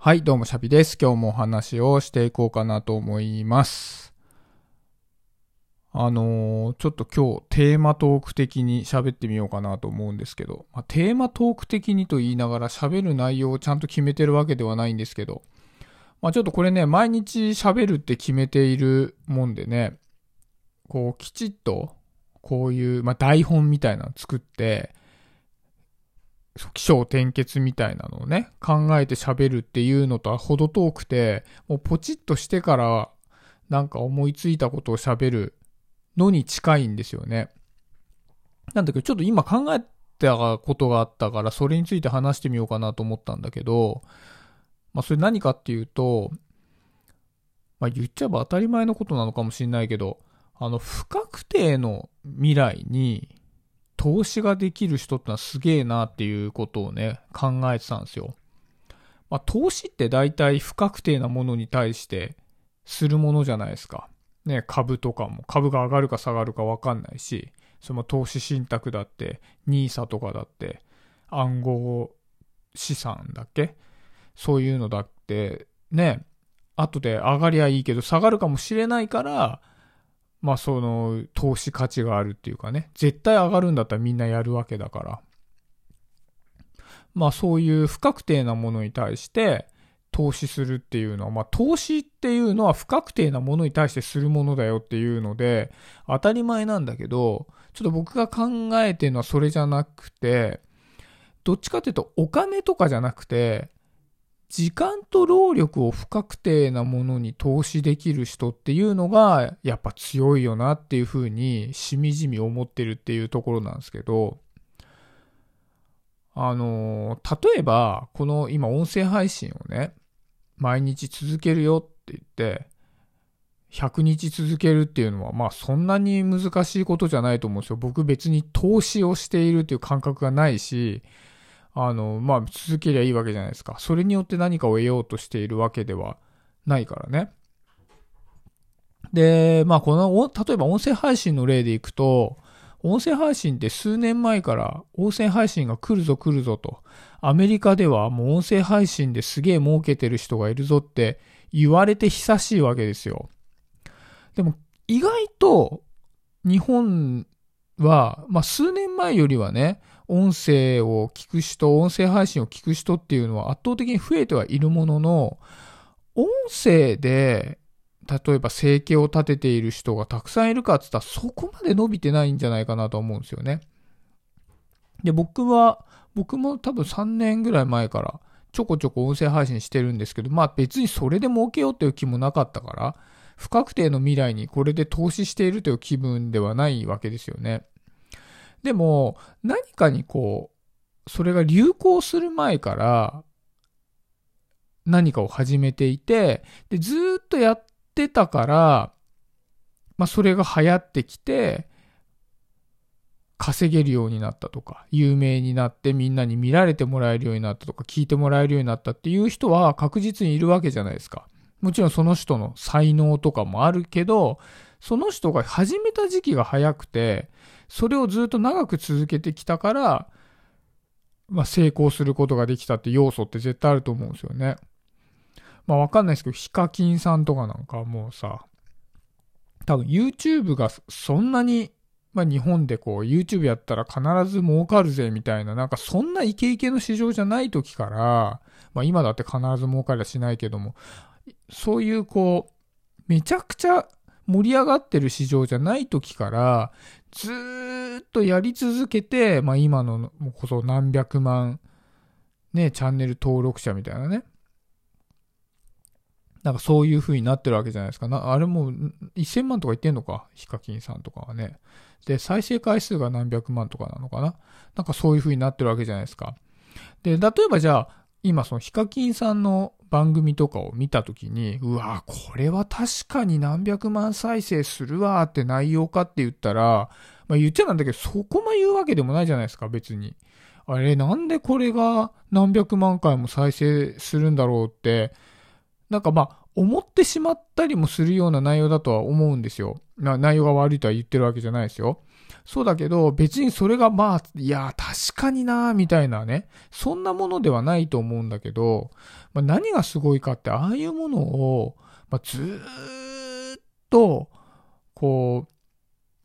はい、どうもシャビです。今日もお話をしていこうかなと思います。あのーちょっと今日テーマトーク的に喋ってみようかなと思うんですけど、まあ、テーマトーク的にと言いながら喋る内容をちゃんと決めてるわけではないんですけど、まあ、ちょっとこれね、毎日喋るって決めているもんでね、こうきちっとこういう、まあ、台本みたいなの作って、気象転結みたいなのをね、考えて喋るっていうのとは程遠くて、もうポチッとしてから、なんか思いついたことを喋るのに近いんですよね。なんだけど、ちょっと今考えたことがあったから、それについて話してみようかなと思ったんだけど、まあそれ何かっていうと、まあ言っちゃえば当たり前のことなのかもしれないけど、あの、不確定の未来に投資ができる人ってのはすげえなっていうことをね、考えてたんですよ。まあ、投資って大体不確定なものに対してするものじゃないですか。ね、株とかも、株が上がるか下がるかわかんないし、その投資信託だって、NISA とかだって、暗号資産だっけ？そういうのだって、ね、後で上がりゃいいけど下がるかもしれないから、まあその投資価値があるっていうかね、絶対上がるんだったらみんなやるわけだから。まあそういう不確定なものに対して投資するっていうのは、まあ投資っていうのは不確定なものに対してするものだよっていうので当たり前なんだけど、ちょっと僕が考えてるのはそれじゃなくて、どっちかっていうとお金とかじゃなくて、時間と労力を不確定なものに投資できる人っていうのがやっぱ強いよなっていうふうにしみじみ思ってるっていうところなんですけど、あの例えばこの今音声配信をね、毎日続けるよって言って、100日続けるっていうのはまあそんなに難しいことじゃないと思うんですよ。僕別に投資をしているっていう感覚がないし、あの、まあ、続けりゃいいわけじゃないですか。それによって何かを得ようとしているわけではないからね。で、まあ、この、例えば音声配信の例でいくと、音声配信って数年前から音声配信が来るぞ来るぞと、アメリカではもう音声配信ですげえ儲けてる人がいるぞって言われて久しいわけですよ。でも、意外と日本は、まあ、数年前よりはね、音声を聞く人、音声配信を聞く人っていうのは圧倒的に増えてはいるものの、音声で、例えば生計を立てている人がたくさんいるかって言ったらそこまで伸びてないんじゃないかなと思うんですよね。で、僕は、僕も多分3年ぐらい前からちょこちょこ音声配信してるんですけど、まあ別にそれで儲けようっていう気もなかったから、不確定の未来にこれで投資しているという気分ではないわけですよね。でも、何かにこう、それが流行する前から、何かを始めていて、で、ずっとやってたから、まあ、それが流行ってきて、稼げるようになったとか、有名になってみんなに見られてもらえるようになったとか、聞いてもらえるようになったっていう人は確実にいるわけじゃないですか。もちろんその人の才能とかもあるけど、その人が始めた時期が早くて、それをずっと長く続けてきたから、まあ、成功することができたって要素って絶対あると思うんですよね。まあわかんないですけど、ヒカキンさんとかなんかもうさ、多分 YouTube がそんなに、まあ日本でこう YouTube やったら必ず儲かるぜみたいな、なんかそんなイケイケの市場じゃない時から、まあ今だって必ず儲かりはしないけども、そういうこう、めちゃくちゃ盛り上がってる市場じゃない時から、ずっとやり続けて、まあ今のこそ何百万、ね、チャンネル登録者みたいなね。なんかそういう風になってるわけじゃないですか。なあれも1000万とか言ってんのか？ヒカキンさんとかはね。で、再生回数が何百万とかなのかな？なんかそういう風になってるわけじゃないですか。で、例えばじゃあ、今そのヒカキンさんの番組とかを見たときに、うわこれは確かに何百万再生するわって内容かって言ったら、まあ言っちゃなんだけど、そこま言うわけでもないじゃないですか、別に。あれ、なんでこれが何百万回も再生するんだろうって、なんかまあ、思ってしまったりもするような内容だとは思うんですよ。な内容が悪いとは言ってるわけじゃないですよ。そうだけど、別にそれがまあ、いや、確かになみたいなね、そんなものではないと思うんだけど、まあ、何がすごいかって、ああいうものを、まあ、ずーっと、こ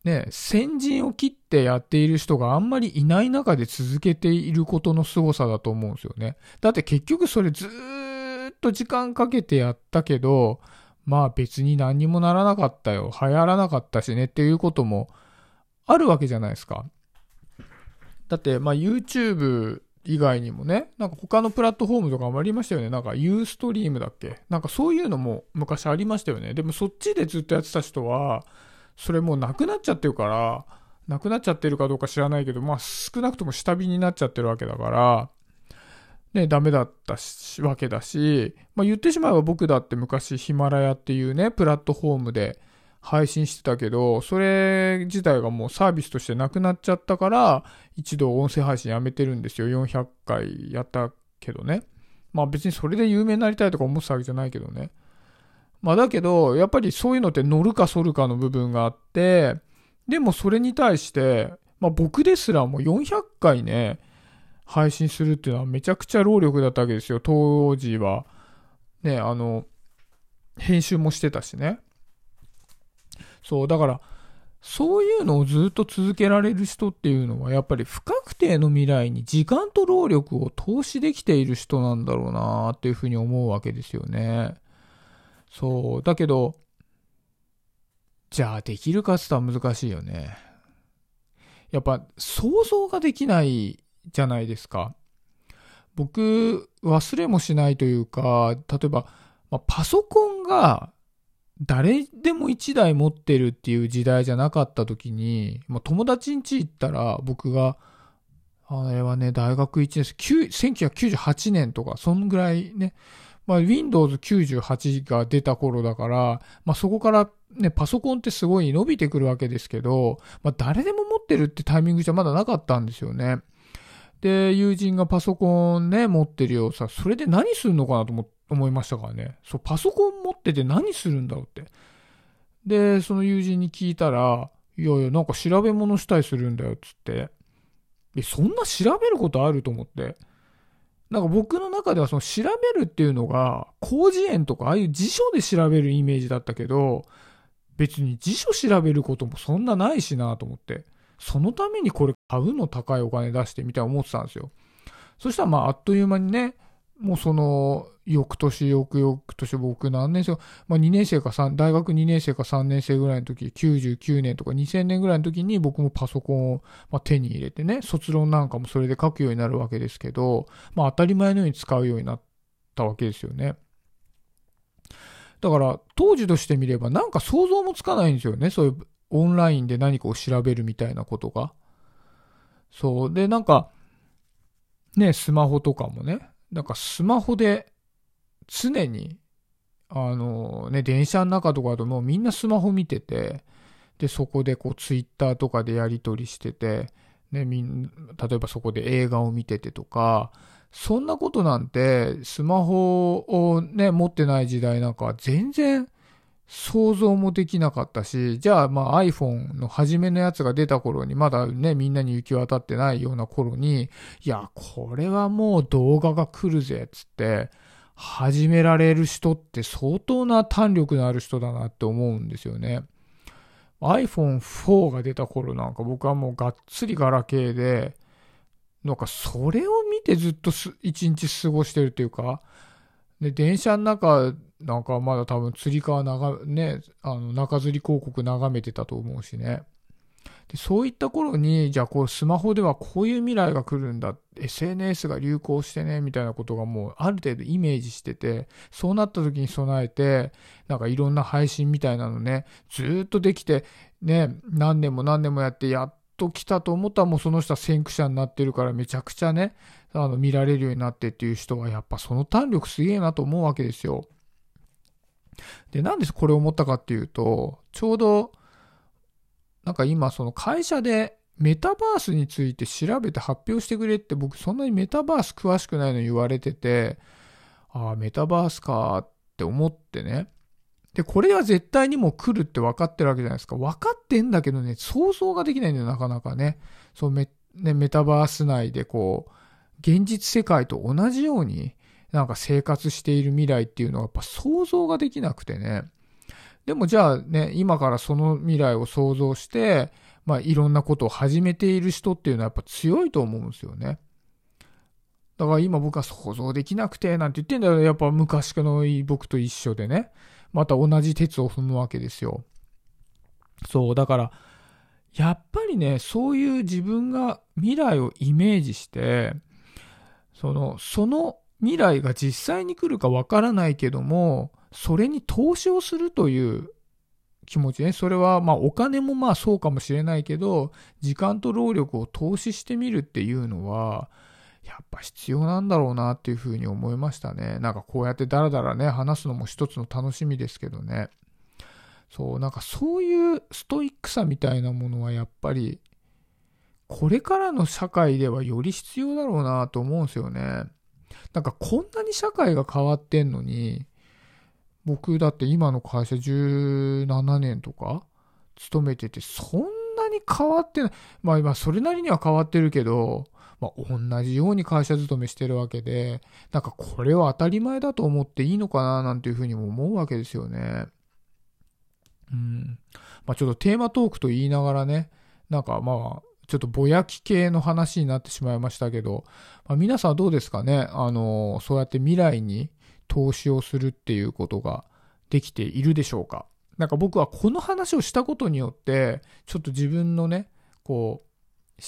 う、ね、先陣を切ってやっている人があんまりいない中で続けていることの凄さだと思うんですよね。だって結局それずーっと時間かけてやったけど、まあ別に何にもならなかったよ。流行らなかったしねっていうこともあるわけじゃないですか。だって、まあ YouTube 以外にもね、なんか他のプラットフォームとかもありましたよね。なんかユーストリームだっけ？なんかそういうのも昔ありましたよね。でもそっちでずっとやってた人は、それもうなくなっちゃってるから、なくなっちゃってるかどうか知らないけど、まあ少なくとも下火になっちゃってるわけだから、ね、ダメだったし、わけだし、まあ言ってしまえば僕だって昔ヒマラヤっていうね、プラットフォームで配信してたけど、それ自体がもうサービスとしてなくなっちゃったから、一度音声配信やめてるんですよ。400回やったけどね。まあ別にそれで有名になりたいとか思ってたわけじゃないけどね。まあだけど、やっぱりそういうのって乗るか反るかの部分があって、でもそれに対して、まあ僕ですらも400回ね、配信するっていうのはめちゃくちゃ労力だったわけですよ。当時は。ね、あの、編集もしてたしね。そう、だから、そういうのをずっと続けられる人っていうのは、やっぱり不確定の未来に時間と労力を投資できている人なんだろうなっていうふうに思うわけですよね。そう、だけど、じゃあできるかって言ったら難しいよね。やっぱ想像ができないじゃないですか。僕、忘れもしないというか、例えば、まあ、パソコンが誰でも1台持ってるっていう時代じゃなかった時に、まあ、友達ん家行ったら僕が、あれはね、大学1年生、1998年とか、そんぐらいね、まあ、Windows 98が出た頃だから、まあ、そこからね、パソコンってすごい伸びてくるわけですけど、まあ、誰でも持ってるってタイミングじゃまだなかったんですよね。で、友人がパソコンね、持ってるよさ、それで何するのかなと思って思いましたからね。そう、パソコン持ってて何するんだろうって。で、その友人に聞いたら、いやいや、なんか調べ物したりするんだよ、つって。え、そんな調べることあると思って。なんか僕の中ではその調べるっていうのが、広辞苑とかああいう辞書で調べるイメージだったけど、別に辞書調べることもそんなないしなと思って。そのためにこれ買うの高いお金出してみたいな思ってたんですよ。そしたらまああっという間にね、もうその、翌年、翌々年、僕何年生、まあ2年生か3、大学2年生か3年生ぐらいの時、99年とか2000年ぐらいの時に僕もパソコンを、まあ、手に入れてね、卒論なんかもそれで書くようになるわけですけど、まあ当たり前のように使うようになったわけですよね。だから当時としてみればなんか想像もつかないんですよね。そういうオンラインで何かを調べるみたいなことが。そう。で、なんか、ね、スマホとかもね、なんかスマホで常に、あのね、電車の中とかだともうみんなスマホ見てて、で、そこでこうツイッターとかでやり取りしてて、ね、みん例えばそこで映画を見ててとか、そんなことなんて、スマホをね、持ってない時代なんか全然想像もできなかったし、じゃあまあ iPhone の初めのやつが出た頃に、まだね、みんなに行き渡ってないような頃に、いや、これはもう動画が来るぜ、つって、始められる人って相当な胆力のある人だなって思うんですよね。iPhone4 が出た頃なんか僕はもうがっつりガラケーで、なんかそれを見てずっと一日過ごしてるっていうか、で、電車の中なんかまだ多分釣り革長、ね、あの中吊り広告眺めてたと思うしね。でそういった頃に、じゃあこうスマホではこういう未来が来るんだ、SNS が流行してね、みたいなことがもうある程度イメージしてて、そうなった時に備えて、なんかいろんな配信みたいなのね、ずっとできて、ね、何年も何年もやって、やっと来たと思ったらもうその人は先駆者になってるからめちゃくちゃね、あの見られるようになってっていう人はやっぱその胆力すげえなと思うわけですよ。で、なんでこれを思ったかっていうと、ちょうど、なんか今その会社でメタバースについて調べて発表してくれって僕そんなにメタバース詳しくないの言われてて、ああ、メタバースかって思ってね。で、これは絶対にもう来るって分かってるわけじゃないですか。分かってんだけどね、想像ができないんだよ、なかなかね。そう、メね、メタバース内でこう、現実世界と同じようになんか生活している未来っていうのはやっぱ想像ができなくてね。でもじゃあね、今からその未来を想像して、まあいろんなことを始めている人っていうのはやっぱ強いと思うんですよね。だから今僕は想像できなくてなんて言ってんだよ。やっぱ昔の僕と一緒でね。また同じ鉄を踏むわけですよ。そう、だから、やっぱりね、そういう自分が未来をイメージして、その、その未来が実際に来るかわからないけども、それに投資をするという気持ちね。それは、まあお金もまあそうかもしれないけど、時間と労力を投資してみるっていうのは、やっぱ必要なんだろうなっていうふうに思いましたね。なんかこうやってダラダラね、話すのも一つの楽しみですけどね。そう、なんかそういうストイックさみたいなものはやっぱり、これからの社会ではより必要だろうなと思うんですよね。なんかこんなに社会が変わってんのに、僕だって今の会社17年とか勤めてて、そんなに変わってない。まあ今それなりには変わってるけど、まあ同じように会社勤めしてるわけで、なんかこれは当たり前だと思っていいのかななんていうふうにも思うわけですよね。うん。まあちょっとテーマトークと言いながらね、なんかまあ、ちょっとぼやき系の話になってしまいましたけど、まあ、皆さんどうですかね？あの、そうやって未来に投資をするっていうことができているでしょうか？なんか僕はこの話をしたことによって、ちょっと自分のね、こう、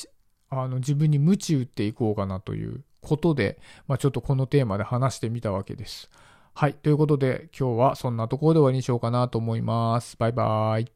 あの自分に鞭打っていこうかなということで、まあ、ちょっとこのテーマで話してみたわけです。はい。ということで、今日はそんなところで終わりにしようかなと思います。バイバーイ。